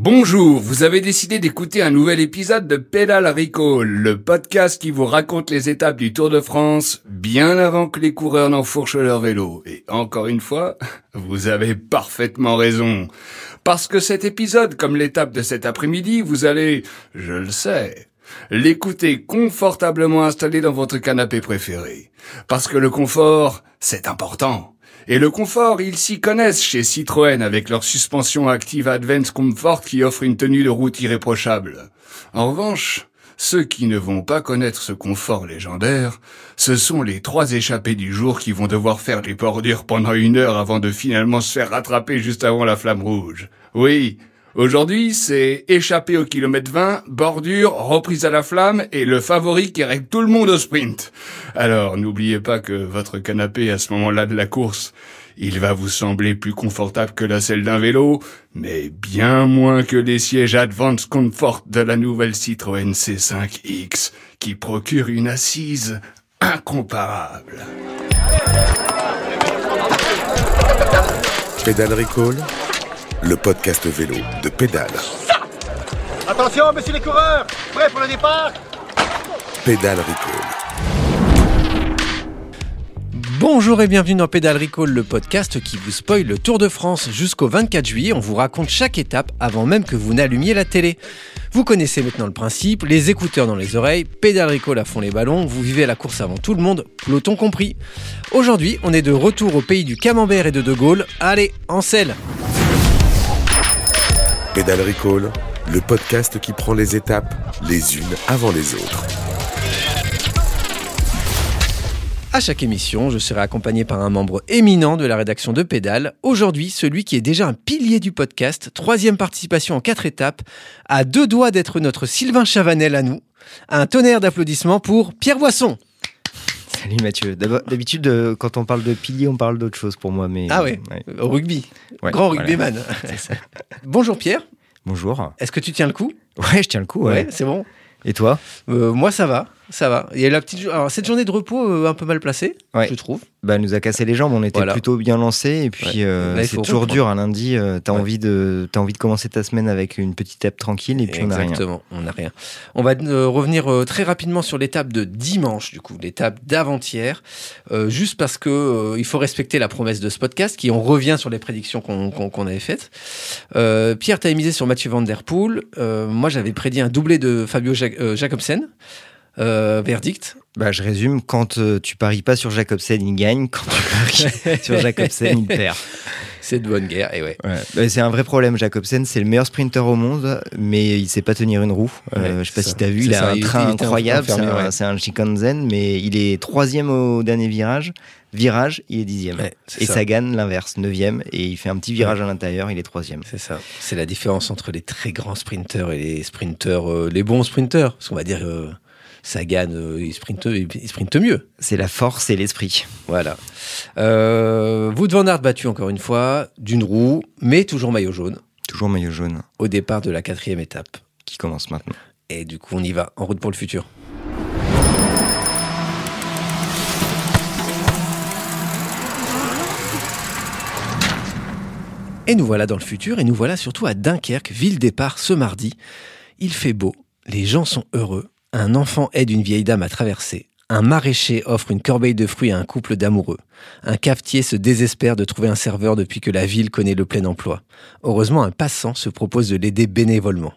Bonjour, vous avez décidé d'écouter un nouvel épisode de Pédale Recall, le podcast qui vous raconte les étapes du Tour de France bien avant que les coureurs n'enfourchent leur vélo. Et encore une fois, vous avez parfaitement raison. Parce que cet épisode, comme l'étape de cet après-midi, vous allez, je le sais, l'écouter confortablement installé dans votre canapé préféré. Parce que le confort, c'est important. Et le confort, ils s'y connaissent chez Citroën avec leur suspension active Advance Comfort qui offre une tenue de route irréprochable. En revanche, ceux qui ne vont pas connaître ce confort légendaire, ce sont les trois échappés du jour qui vont devoir faire des bordures pendant une heure avant de finalement se faire rattraper juste avant la flamme rouge. Oui, Aujourd'hui, c'est échappé au kilomètre 20, bordure, reprise à la flamme et le favori qui règle tout le monde au sprint. Alors, n'oubliez pas que votre canapé à ce moment-là de la course, il va vous sembler plus confortable que la selle d'un vélo, mais bien moins que les sièges Advance Comfort de la nouvelle Citroën C5X, qui procure une assise incomparable. Pédale Recall, le podcast vélo de Pédale. Attention, messieurs les coureurs Prêts pour le départ? Pédale Recall. Bonjour et bienvenue dans Pédale Recall, le podcast qui vous spoil le Tour de France jusqu'au 24 juillet. On vous raconte chaque étape avant même que vous n'allumiez la télé. Vous connaissez maintenant le principe, les écouteurs dans les oreilles, Pédale Recall à fond les ballons, vous vivez la course avant tout le monde, peloton compris. Aujourd'hui, on est de retour au pays du camembert et de De Gaulle. Allez, en selle Pédale Recall, le podcast qui prend les étapes les unes avant les autres. À chaque émission, je serai accompagné par un membre éminent de la rédaction de Pédale. Aujourd'hui, celui qui est déjà un pilier du podcast, troisième participation en quatre étapes, à deux doigts d'être notre Sylvain Chavanel à nous. Un tonnerre d'applaudissements pour Pierre Boisson. Salut Mathieu. D'habitude, euh, quand on parle de pilier, on parle d'autre chose pour moi. Mais, Ah ouais, au rugby. Ouais, Grand voilà. rugbyman. Bonjour Pierre, Bonjour. est-ce que tu tiens le coup? Ouais, je tiens le coup. Ouais. c'est bon. Et toi? Euh, moi ça va, ça va. Il y a la petite, alors cette journée de repos euh, un peu mal placée, Ouais. je trouve. Bah, elle nous a cassé les jambes. On était Voilà. plutôt bien lancés. Et puis, Ouais. euh, c'est toujours reprendre. dur un lundi. euh, t'as Ouais. envie de, t'as envie de commencer ta semaine avec une petite étape tranquille. Et puis, on n'a rien. Exactement, on n'a rien. On va euh, revenir très rapidement sur l'étape de dimanche, du coup, l'étape d'avant-hier, juste parce que il faut respecter la promesse de ce podcast, qui on revient sur les prédictions qu'on avait faites. Pierre, tu as misé sur Mathieu Van Der Poel. Moi, j'avais prédit un doublé de Fabio Ja- Jacobsen. Euh, verdict. Bah, je résume. Quand euh, tu paries pas sur Jacobsen, il gagne. Quand tu paries sur Jacobsen, il perd. C'est de bonne guerre, et ouais. Ouais. Bah, c'est un vrai problème. Jacobsen, c'est le meilleur sprinter au monde, mais il sait pas tenir une roue. Euh, Ouais, je sais pas si tu as vu, il a ça, un il- train incroyable. C'est un, ouais. c'est un Shikansen, mais il est troisième au dernier virage. Virage, il est dixième. Et ça. Sagan, l'inverse, neuvième. Et il fait un petit virage à l'intérieur, il est troisième. C'est ça. C'est la différence entre les très grands sprinteurs et les sprinteurs, euh, les bons sprinteurs. Parce qu'on va dire, euh, Sagan, euh, il, sprinte, il sprinte mieux. C'est la force et l'esprit. Voilà. Euh, Wout van Aert battu encore une fois, d'une roue, mais toujours maillot jaune, Toujours maillot jaune au départ de la quatrième étape. qui commence maintenant. Et du coup, on y va, en route pour le futur. Et nous voilà dans le futur, et nous voilà surtout à Dunkerque, ville départ ce mardi. Il fait beau, les gens sont heureux, un enfant aide une vieille dame à traverser, un maraîcher offre une corbeille de fruits à un couple d'amoureux, un cafetier se désespère de trouver un serveur depuis que la ville connaît le plein emploi. Heureusement, un passant se propose de l'aider bénévolement.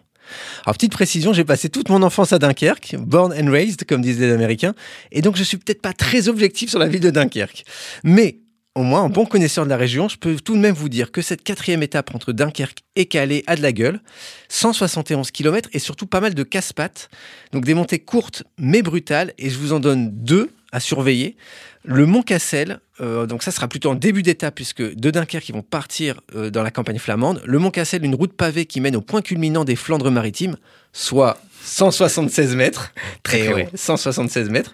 Alors, petite précision, j'ai passé toute mon enfance à Dunkerque, born and raised, comme disent les Américains, et donc je suis peut-être pas très objectif sur la ville de Dunkerque. Mais, au moins, en bon connaisseur de la région, je peux tout de même vous dire que cette quatrième étape entre Dunkerque et Calais a de la gueule. 171 km et surtout pas mal de casse-pattes. Donc des montées courtes mais brutales, et je vous en donne deux à surveiller. Le Mont Cassel, euh, donc ça sera plutôt en début d'étape puisque de Dunkerque ils vont partir euh, dans la campagne flamande. Le Mont Cassel, une route pavée qui mène au point culminant des Flandres maritimes, soit 176 mètres. Très, ouais, haut. 176 mètres.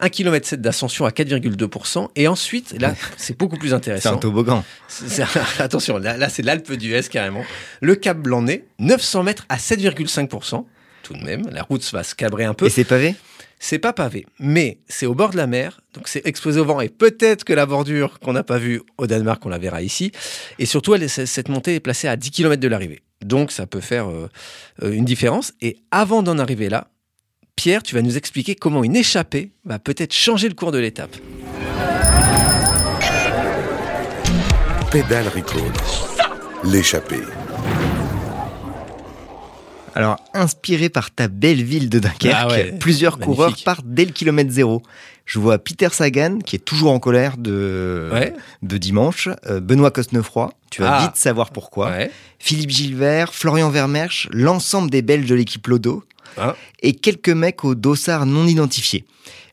1 km 7 d'ascension à 4,2%. Et ensuite, là, c'est beaucoup plus C'est intéressant. un toboggan. C'est- c'est- attention, là, là, c'est l'Alpe d'Huez carrément. Le Cap Blanc-Nez, 900 mètres à 7,5%. Tout de même, la route va se cabrer un peu. Et c'est pavé? C'est pas pavé, mais c'est au bord de la mer, donc c'est exposé au vent et peut-être que la bordure qu'on n'a pas vue au Danemark, on la verra ici. Et surtout, cette montée est placée à 10 km de l'arrivée. Donc ça peut faire euh, euh, une différence. Et avant d'en arriver là, Pierre, tu vas nous expliquer comment une échappée va peut-être changer le cours de l'étape. Pédale Recall. L'échappée. Alors, inspiré par ta belle ville de Dunkerque, Ah ouais, plusieurs magnifique. coureurs partent dès le kilomètre zéro. Je vois Peter Sagan, qui est toujours en colère de, Ouais. de dimanche, euh, Benoît Cosnefroy, tu vas Ah. vite savoir pourquoi, Ouais. Philippe Gilbert, Florian Vermersch, l'ensemble des Belges de l'équipe Lodo, Ah. et quelques mecs au dossard non identifié.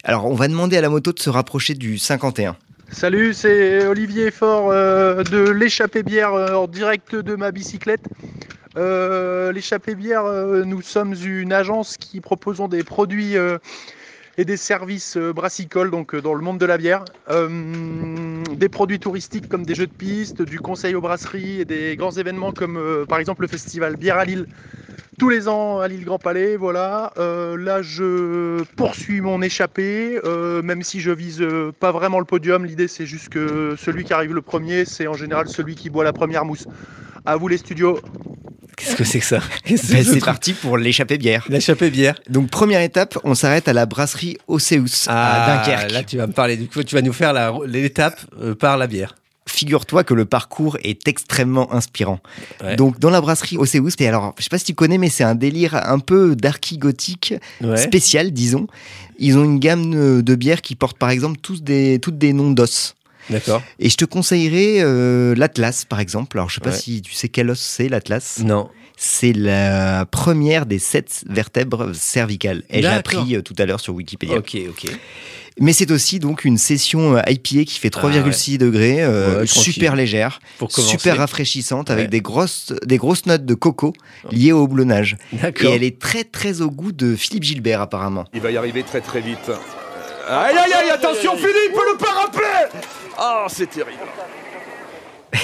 Alors, on va demander à la moto de se rapprocher du 51. Salut, c'est Olivier Fort euh, de l'échappée bière euh, en direct de ma bicyclette. Euh, l'échappée bière, nous sommes une agence qui proposons des produits et des services euh, brassicoles donc euh, dans le monde de la bière. Euh, des produits touristiques comme des jeux de piste, du conseil aux brasseries et des grands événements comme par exemple le festival Bière à Lille tous les ans à l'île Grand Palais, voilà. Là, je poursuis mon échappée, même si je vise pas vraiment le podium. L'idée, c'est juste que celui qui arrive le premier, c'est en général celui qui boit la première mousse. À vous les studios. Qu'est-ce que c'est que ça Ben, ce c'est parti pour l'échappée bière. L'échappée bière. Donc, première étape, on s'arrête à la brasserie Océus, à Dunkerque. Ah, Là, tu vas me parler du coup, tu vas nous faire l'étape euh, par la bière. Figure-toi que le parcours est extrêmement inspirant. Ouais. Donc dans la brasserie Océus, et alors je sais pas si tu connais, mais c'est un délire un peu darky gothique Ouais. spécial, disons. Ils ont une gamme de de bières qui portent par exemple tous des, toutes des noms d'os. D'accord. Et je te conseillerais euh, l'Atlas par exemple. Alors je sais pas Ouais. si tu sais quel os c'est l'Atlas. Non. C'est la première des sept vertèbres cervicales. Ai-je D'accord. appris euh, tout à l'heure sur Wikipédia. Ok, ok. Mais c'est aussi donc une session euh, IPA qui fait 3,6 degrés, euh, Ah Ouais, tranquille. super légère, Pour super rafraîchissante avec Ouais. des grosses, des grosses notes de coco liées au houblonnage. Et elle est très très au goût de Philippe Gilbert apparemment. Il va y arriver très très vite. Aïe aïe aïe, attention Philippe, le parapluie Ah, c'est terrible.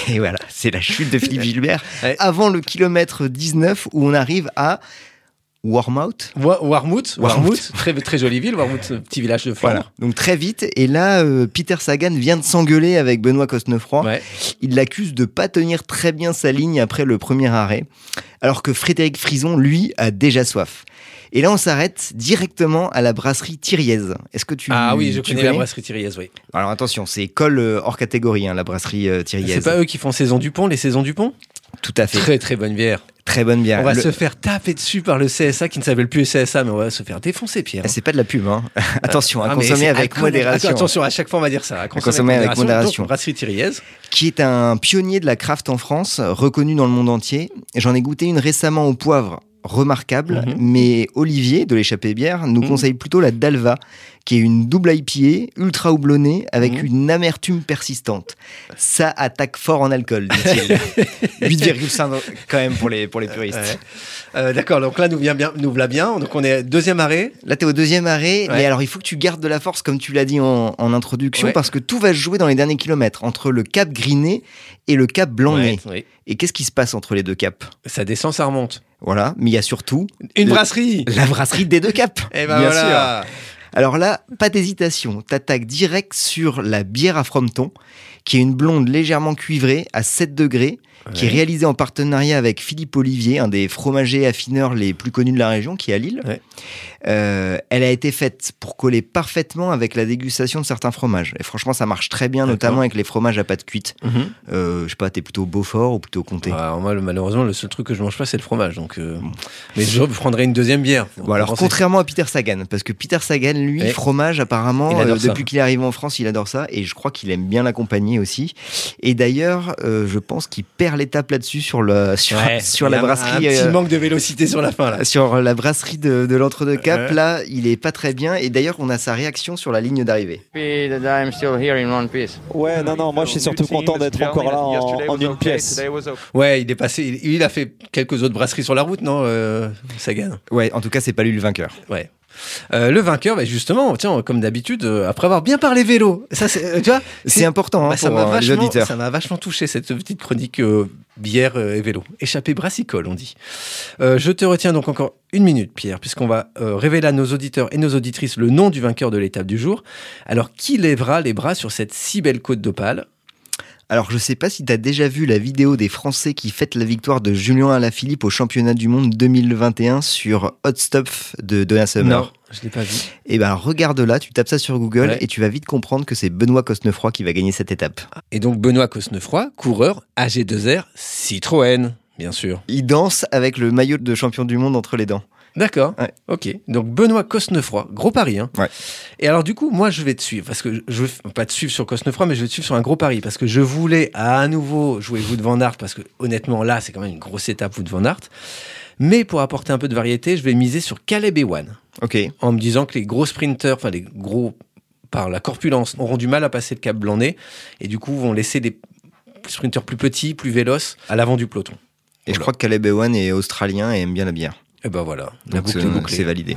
Et voilà, c'est la chute de Philippe Gilbert Ouais. avant le kilomètre 19 où on arrive à Warmouth. Wa- Warmouth, Warmouth. Warmouth, très, très jolie ville, Warmouth, petit village de Flandre. Donc très vite, et là, euh, Peter Sagan vient de s'engueuler avec Benoît Cosnefroy. Ouais. Il l'accuse de pas tenir très bien sa ligne après le premier arrêt, alors que Frédéric Frison, lui, a déjà soif. Et là, on s'arrête directement à la brasserie Thiriez. Est-ce que tu Ah oui, je connais la brasserie Thiriez, oui. Alors attention, c'est école euh, hors catégorie, hein, la brasserie euh, Thiriez. C'est pas eux qui font Saison du Pont, les Saisons du Pont? Tout à fait. Très très bonne bière. Très bonne bière. On va Le- se faire taper dessus par le CSA qui ne s'appelle plus CSA, mais on va se faire défoncer, Pierre. Ah, C'est pas de la pub, hein. Attention, à Ah, consommer avec à- modération. Attention, à chaque fois on va dire ça. À consommer, consommer avec modération. Donc, brasserie Thiriez. Qui est un pionnier de la craft en France, reconnu dans le monde entier. J'en ai goûté une récemment au poivre, remarquable. Mhm. Mais Olivier de l'échappée bière nous Mhm. conseille plutôt la Dalva, qui est une double IPA, ultra houblonnée, avec Mhm. une amertume persistante. Ça attaque fort en alcool, dit-il. 8,5 quand même pour les, pour les puristes. Ouais. Euh, D'accord, donc là nous, vient bien, nous voilà bien. Donc on est deuxième arrêt. Là, tu es au deuxième arrêt, Ouais. mais alors il faut que tu gardes de la force, comme tu l'as dit en, en introduction, Ouais. parce que tout va se jouer dans les derniers kilomètres, entre le cap Griné et le cap oui. Et qu'est-ce qui se passe entre les deux caps? Ça descend, ça remonte. Voilà, mais il y a surtout Une brasserie la brasserie des deux caps. Et ben bien voilà. sûr. Alors là, pas d'hésitation, t'attaques direct sur la bière à Frometon, qui est une blonde légèrement cuivrée à 7 degrés, qui est Ouais. réalisée en partenariat avec Philippe Olivier, un des fromagers affineurs les plus connus de la région, qui est à Lille. Ouais. Euh, elle a été faite pour coller parfaitement avec la dégustation de certains fromages. Et franchement, ça marche très bien, notamment avec les fromages à pâte cuite. Mhm. Euh, je sais pas, t'es plutôt Beaufort ou plutôt Comté Alors moi, malheureusement, le seul truc que je mange pas, c'est le fromage. Donc, euh, mais je prendrai une deuxième bière. Bon, alors, contrairement à Peter Sagan, parce que Peter Sagan, lui, Ouais. fromage, apparemment, depuis qu'il est arrivé en France, il adore ça, et je crois qu'il aime bien l'accompagner aussi. Et d'ailleurs, je pense qu'il perd l'étape là-dessus sur, le, sur, Ouais, sur la un- brasserie. Un petit euh, manque de vélocité sur la fin là. sur la brasserie de, de l'entre-deux-cap, Ouais. là, il est pas très bien. Et d'ailleurs, on a sa réaction sur la ligne d'arrivée. Ouais, non, non, moi je suis surtout content d'être encore là en, en une pièce. Ouais, il est passé. Il, il a fait quelques autres brasseries sur la route, non, euh, Sagan? Ouais, en tout cas, c'est pas lui le vainqueur. Ouais. Euh, le vainqueur, bah, justement, tiens, comme d'habitude, euh, après avoir bien parlé vélo, ça, c'est, euh, tu vois, C'est important hein, bah, ça pour les auditeurs. ça m'a vachement touché cette petite chronique euh, bière et vélo. Échappée brassicole, on dit. Je te retiens donc encore une minute, Pierre, puisqu'on va révéler à nos auditeurs et nos auditrices le nom du vainqueur de l'étape du jour. Alors, qui lèvera les bras sur cette si belle côte d'opale? Alors je sais pas si tu as déjà vu la vidéo des Français qui fêtent la victoire de Julien Alaphilippe au championnat du monde 2021 sur Hot Stuff de Donna Summer. Non, je l'ai pas vu. Et ben regarde-là, tu tapes ça sur Google Ouais. et tu vas vite comprendre que c'est Benoît Cosnefroy qui va gagner cette étape. Et donc Benoît Cosnefroy, coureur AG2R Citroën, bien sûr. Il danse avec le maillot de champion du monde entre les dents. D'accord. Ouais. Ok. Donc Benoît Cosnefroy, gros pari. Hein. Ouais. Et alors du coup, moi je vais te suivre parce que je veux pas te suivre sur Cosnefroy, mais je vais te suivre sur un gros pari parce que je voulais à nouveau jouer Wood van Aert parce que honnêtement là c'est quand même une grosse étape Wood van Aert. Mais pour apporter un peu de variété, je vais miser sur Caleb Ewan Ok. en me disant que les gros sprinteurs, enfin les gros par la corpulence, auront du mal à passer le cap blanc-nez et du coup vont laisser des sprinteurs plus petits, plus véloces à l'avant du peloton. Et je crois que Caleb Ewan est australien et aime bien la bière. Et ben voilà, la Donc boucle c'est est bouclée. c'est validé.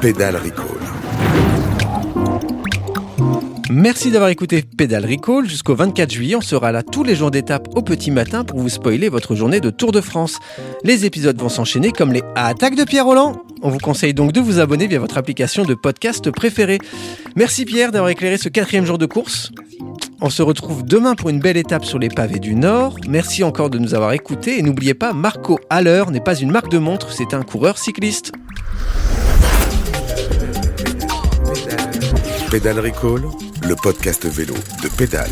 Pédale Recall. Merci d'avoir écouté Pédale Recall. Jusqu'au 24 juillet, on sera là tous les jours d'étape au petit matin pour vous spoiler votre journée de Tour de France. Les épisodes vont s'enchaîner comme les attaques de Pierre Roland. On vous conseille donc de vous abonner via votre application de podcast préférée. Merci Pierre d'avoir éclairé ce quatrième jour de course. On se retrouve demain pour une belle étape sur les pavés du Nord. Merci encore de nous avoir écoutés et n'oubliez pas, Marco Haller n'est pas une marque de montre, c'est un coureur cycliste. Pédale Recall, le podcast vélo de Pédale.